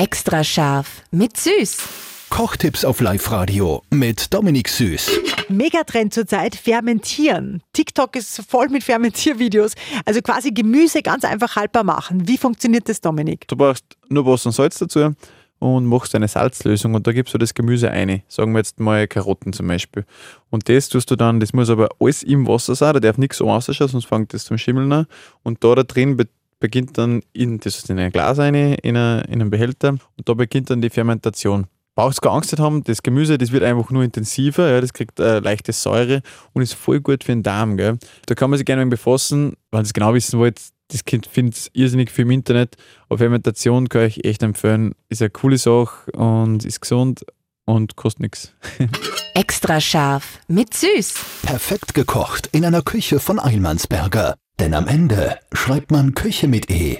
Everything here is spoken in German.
Extra scharf mit Süß. Kochtipps auf Live-Radio mit Dominik Süß. Megatrend zurzeit, fermentieren. TikTok ist voll mit Fermentiervideos. Also quasi Gemüse ganz einfach haltbar machen. Wie funktioniert das, Dominik? Du brauchst nur Wasser und Salz dazu und machst eine Salzlösung und da gibst du das Gemüse ein. Sagen wir jetzt mal Karotten zum Beispiel. Und das tust du dann, das muss aber alles im Wasser sein, da darf nichts so ausschauen, sonst fängt das zum Schimmeln an. Und da, da drin beginnt dann in, das ist in ein Glas eine, in, eine, in einen Behälter und da beginnt dann die Fermentation brauchst keine Angst haben, das Gemüse, das wird einfach nur intensiver, ja, das kriegt äh, leichte Säure und ist voll gut für den Darm. Gell. Da kann man sich gerne befassen, wenn ihr es genau wissen wollt, das Kind findet es irrsinnig viel im Internet. Auf Fermentation kann ich echt empfehlen. Ist eine coole Sache und ist gesund und kostet nichts. Extra scharf mit Süß. Perfekt gekocht in einer Küche von Eilmannsberger. Denn am Ende schreibt man Küche mit E.